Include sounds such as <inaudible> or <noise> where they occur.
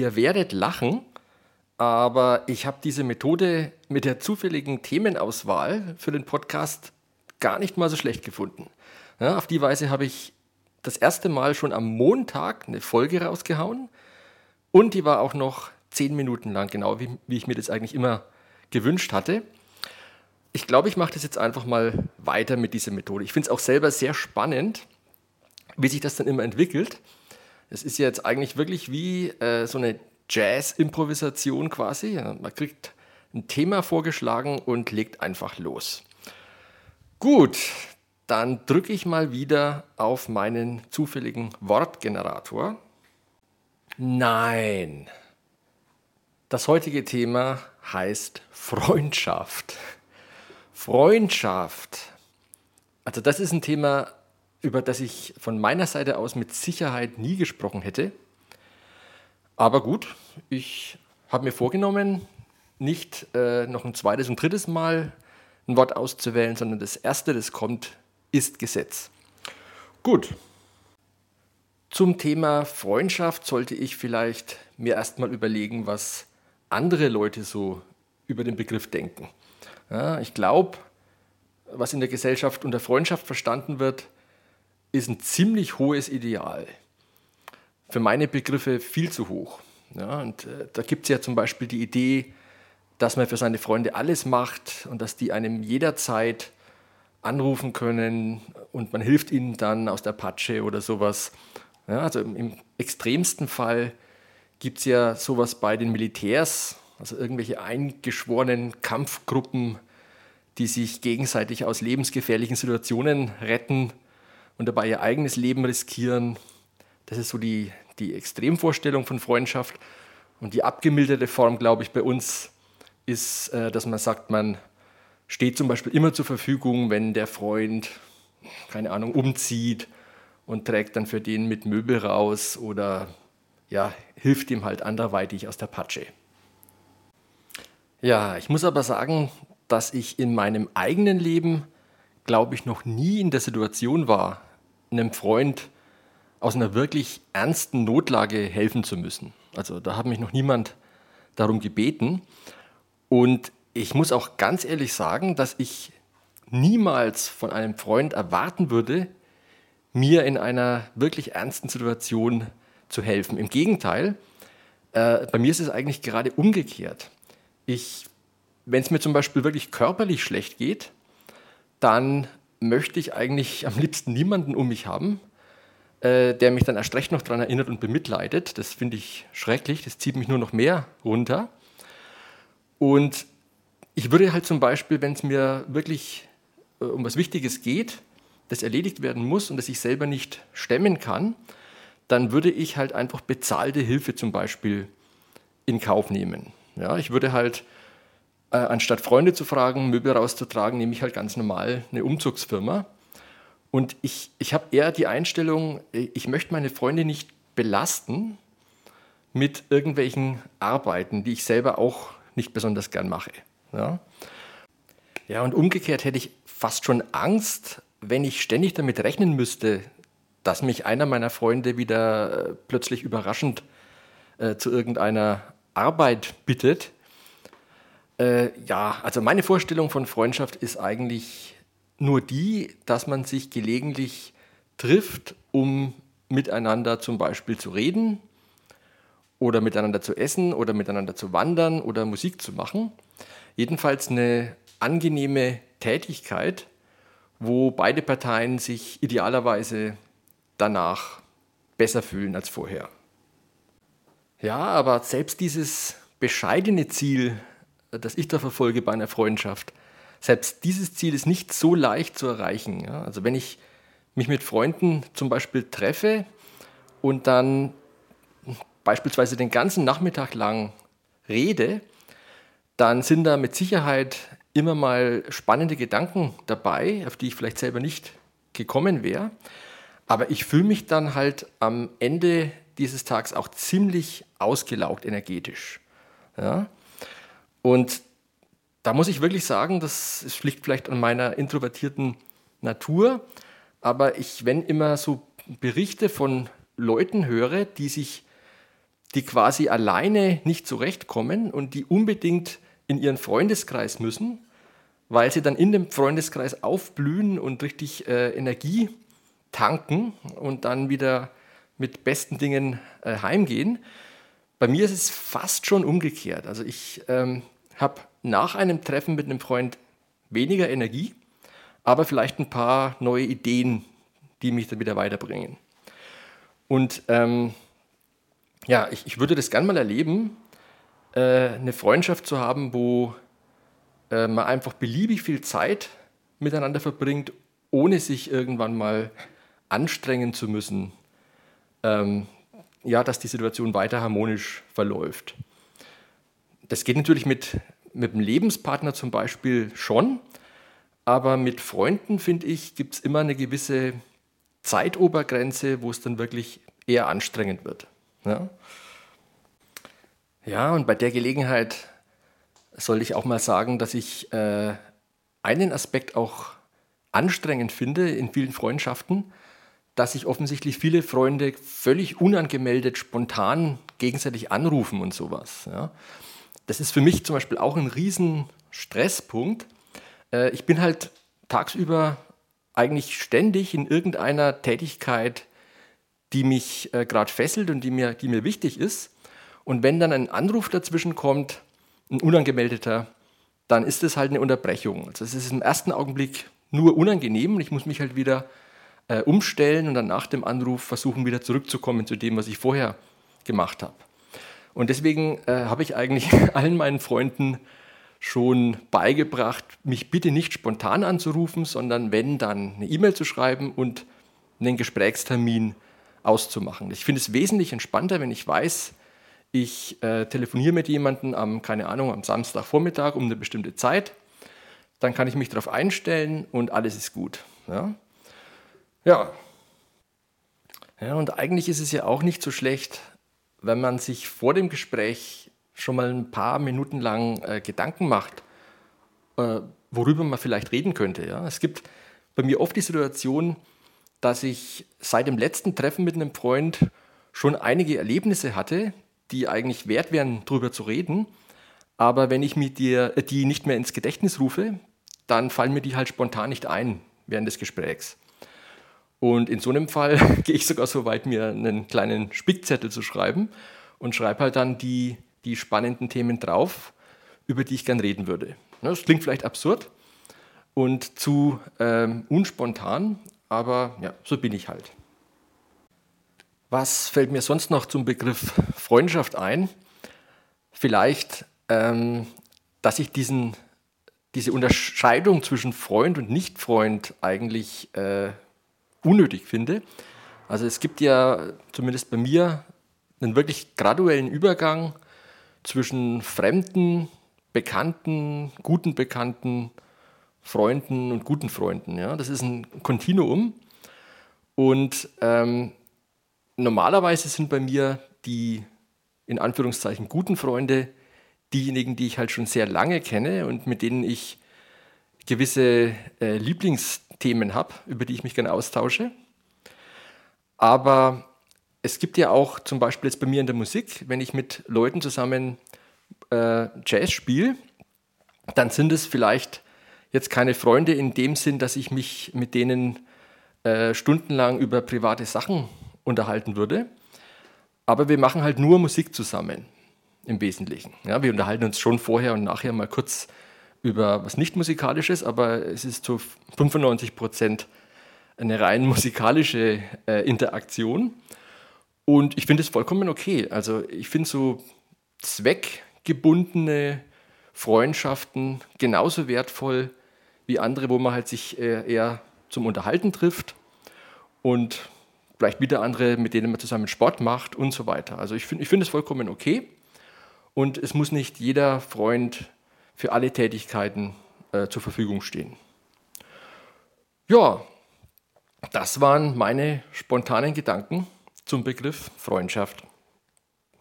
Ihr werdet lachen, aber ich habe diese Methode mit der zufälligen Themenauswahl für den Podcast gar nicht mal so schlecht gefunden. Ja, auf die Weise habe ich das erste Mal schon am Montag eine Folge rausgehauen und die war auch noch zehn Minuten lang, genau wie, wie ich mir das eigentlich immer gewünscht hatte. Ich glaube, ich mache das jetzt einfach mal weiter mit dieser Methode. Ich finde es auch selber sehr spannend, wie sich das dann immer entwickelt. Es ist jetzt eigentlich wirklich wie äh, so eine Jazz-Improvisation quasi. Man kriegt ein Thema vorgeschlagen und legt einfach los. Gut, dann drücke ich mal wieder auf meinen zufälligen Wortgenerator. Nein. Das heutige Thema heißt Freundschaft. Freundschaft. Also das ist ein Thema, über das ich von meiner Seite aus mit Sicherheit nie gesprochen hätte. Aber gut, ich habe mir vorgenommen, nicht äh, noch ein zweites und drittes Mal ein Wort auszuwählen, sondern das erste, das kommt, ist Gesetz. Gut. Zum Thema Freundschaft sollte ich vielleicht mir erstmal überlegen, was andere Leute so über den Begriff denken. Ja, ich glaube, was in der Gesellschaft unter Freundschaft verstanden wird, ist ein ziemlich hohes Ideal. Für meine Begriffe viel zu hoch. Ja, und äh, da gibt es ja zum Beispiel die Idee, dass man für seine Freunde alles macht und dass die einem jederzeit anrufen können und man hilft ihnen dann aus der Patsche oder sowas. Ja, also im, im extremsten Fall gibt es ja sowas bei den Militärs, also irgendwelche eingeschworenen Kampfgruppen, die sich gegenseitig aus lebensgefährlichen Situationen retten und dabei ihr eigenes Leben riskieren. Das ist so die, die Extremvorstellung von Freundschaft. Und die abgemilderte Form, glaube ich, bei uns ist, äh, dass man sagt, man steht zum Beispiel immer zur Verfügung, wenn der Freund, keine Ahnung, umzieht und trägt dann für den mit Möbel raus oder ja, hilft ihm halt anderweitig aus der Patsche. Ja, ich muss aber sagen, dass ich in meinem eigenen Leben, glaube ich, noch nie in der Situation war, einem Freund aus einer wirklich ernsten Notlage helfen zu müssen. Also da hat mich noch niemand darum gebeten. Und ich muss auch ganz ehrlich sagen, dass ich niemals von einem Freund erwarten würde, mir in einer wirklich ernsten Situation zu helfen. Im Gegenteil, äh, bei mir ist es eigentlich gerade umgekehrt. Wenn es mir zum Beispiel wirklich körperlich schlecht geht, dann möchte ich eigentlich am liebsten niemanden um mich haben, äh, der mich dann erst recht noch daran erinnert und bemitleidet. Das finde ich schrecklich, das zieht mich nur noch mehr runter. Und ich würde halt zum Beispiel, wenn es mir wirklich äh, um was Wichtiges geht, das erledigt werden muss und das ich selber nicht stemmen kann, dann würde ich halt einfach bezahlte Hilfe zum Beispiel in Kauf nehmen. Ja, ich würde halt, äh, anstatt Freunde zu fragen, Möbel rauszutragen, nehme ich halt ganz normal eine Umzugsfirma. Und ich, ich habe eher die Einstellung, ich möchte meine Freunde nicht belasten mit irgendwelchen Arbeiten, die ich selber auch nicht besonders gern mache. Ja, ja und umgekehrt hätte ich fast schon Angst, wenn ich ständig damit rechnen müsste, dass mich einer meiner Freunde wieder äh, plötzlich überraschend äh, zu irgendeiner Arbeit bittet. Äh, ja, also meine Vorstellung von Freundschaft ist eigentlich nur die, dass man sich gelegentlich trifft, um miteinander zum Beispiel zu reden oder miteinander zu essen oder miteinander zu wandern oder Musik zu machen. Jedenfalls eine angenehme Tätigkeit, wo beide Parteien sich idealerweise danach besser fühlen als vorher. Ja, aber selbst dieses bescheidene Ziel, das ich da verfolge bei einer Freundschaft, selbst dieses Ziel ist nicht so leicht zu erreichen. Ja? Also wenn ich mich mit Freunden zum Beispiel treffe und dann beispielsweise den ganzen Nachmittag lang rede, dann sind da mit Sicherheit immer mal spannende Gedanken dabei, auf die ich vielleicht selber nicht gekommen wäre. Aber ich fühle mich dann halt am Ende dieses Tags auch ziemlich ausgelaugt energetisch. Ja? Und da muss ich wirklich sagen, das liegt vielleicht an meiner introvertierten Natur, aber ich, wenn immer so Berichte von Leuten höre, die sich die quasi alleine nicht zurechtkommen und die unbedingt in ihren Freundeskreis müssen, weil sie dann in dem Freundeskreis aufblühen und richtig äh, Energie tanken und dann wieder mit besten Dingen äh, heimgehen. Bei mir ist es fast schon umgekehrt. Also ich ähm, habe nach einem Treffen mit einem Freund weniger Energie, aber vielleicht ein paar neue Ideen, die mich dann wieder weiterbringen. Und ähm, ja, ich, ich, würde das gerne mal erleben, äh, eine Freundschaft zu haben, wo äh, man einfach beliebig viel Zeit miteinander verbringt, ohne sich irgendwann mal anstrengen zu müssen, ähm, ja, dass die Situation weiter harmonisch verläuft. Das geht natürlich mit, mit dem Lebenspartner zum Beispiel schon, aber mit Freunden, finde ich, gibt es immer eine gewisse Zeitobergrenze, wo es dann wirklich eher anstrengend wird. Ja? ja, und bei der Gelegenheit soll ich auch mal sagen, dass ich äh, einen Aspekt auch anstrengend finde in vielen Freundschaften, dass sich offensichtlich viele Freunde völlig unangemeldet spontan gegenseitig anrufen und sowas. Ja. Das ist für mich zum Beispiel auch ein riesen Stresspunkt. Äh, ich bin halt tagsüber eigentlich ständig in irgendeiner Tätigkeit, die mich äh, gerade fesselt und die mir, die mir wichtig ist. Und wenn dann ein Anruf dazwischen kommt, ein unangemeldeter, dann ist es halt eine Unterbrechung. Also es ist im ersten Augenblick nur unangenehm und ich muss mich halt wieder äh, umstellen und dann nach dem Anruf versuchen, wieder zurückzukommen zu dem, was ich vorher gemacht habe. Und deswegen äh, habe ich eigentlich <laughs> allen meinen Freunden schon beigebracht, mich bitte nicht spontan anzurufen, sondern wenn dann eine E-Mail zu schreiben und einen Gesprächstermin auszumachen. Ich finde es wesentlich entspannter, wenn ich weiß, ich äh, telefoniere mit jemandem am, keine Ahnung, am Samstagvormittag um eine bestimmte Zeit. Dann kann ich mich darauf einstellen und alles ist gut. Ja? Ja. Ja, und eigentlich ist es ja auch nicht so schlecht, wenn man sich vor dem Gespräch schon mal ein paar Minuten lang äh, Gedanken macht, äh, worüber man vielleicht reden könnte. Ja? Es gibt bei mir oft die Situation, dass ich seit dem letzten Treffen mit einem Freund schon einige Erlebnisse hatte, die eigentlich wert wären, darüber zu reden. Aber wenn ich mir die, äh, die nicht mehr ins Gedächtnis rufe, dann fallen mir die halt spontan nicht ein während des Gesprächs. Und in so einem Fall <laughs> gehe ich sogar so weit, mir einen kleinen Spickzettel zu schreiben und schreibe halt dann die, die spannenden Themen drauf, über die ich gern reden würde. Das klingt vielleicht absurd und zu ähm, unspontan, aber ja, so bin ich halt. Was fällt mir sonst noch zum Begriff Freundschaft ein? Vielleicht, ähm, dass ich diesen, diese Unterscheidung zwischen Freund und Nicht-Freund eigentlich äh, unnötig finde. Also es gibt ja zumindest bei mir einen wirklich graduellen Übergang zwischen fremden, bekannten, guten Bekannten, Freunden und guten Freunden. Ja? Das ist ein Kontinuum. Und ähm, normalerweise sind bei mir die in Anführungszeichen guten Freunde diejenigen, die ich halt schon sehr lange kenne und mit denen ich gewisse äh, Lieblingsthemen habe, über die ich mich gerne austausche. Aber es gibt ja auch zum Beispiel jetzt bei mir in der Musik, wenn ich mit Leuten zusammen äh, Jazz spiele, dann sind es vielleicht jetzt keine Freunde in dem Sinn, dass ich mich mit denen äh, stundenlang über private Sachen unterhalten würde. Aber wir machen halt nur Musik zusammen im Wesentlichen. Ja, wir unterhalten uns schon vorher und nachher mal kurz über was nicht musikalisches, aber es ist zu 95 Prozent eine rein musikalische äh, Interaktion. Und ich finde es vollkommen okay. Also ich finde so zweckgebundene Freundschaften genauso wertvoll wie andere, wo man halt sich äh, eher zum Unterhalten trifft und vielleicht wieder andere, mit denen man zusammen Sport macht und so weiter. Also ich finde ich find es vollkommen okay und es muss nicht jeder Freund für alle Tätigkeiten äh, zur Verfügung stehen. Ja, das waren meine spontanen Gedanken zum Begriff Freundschaft.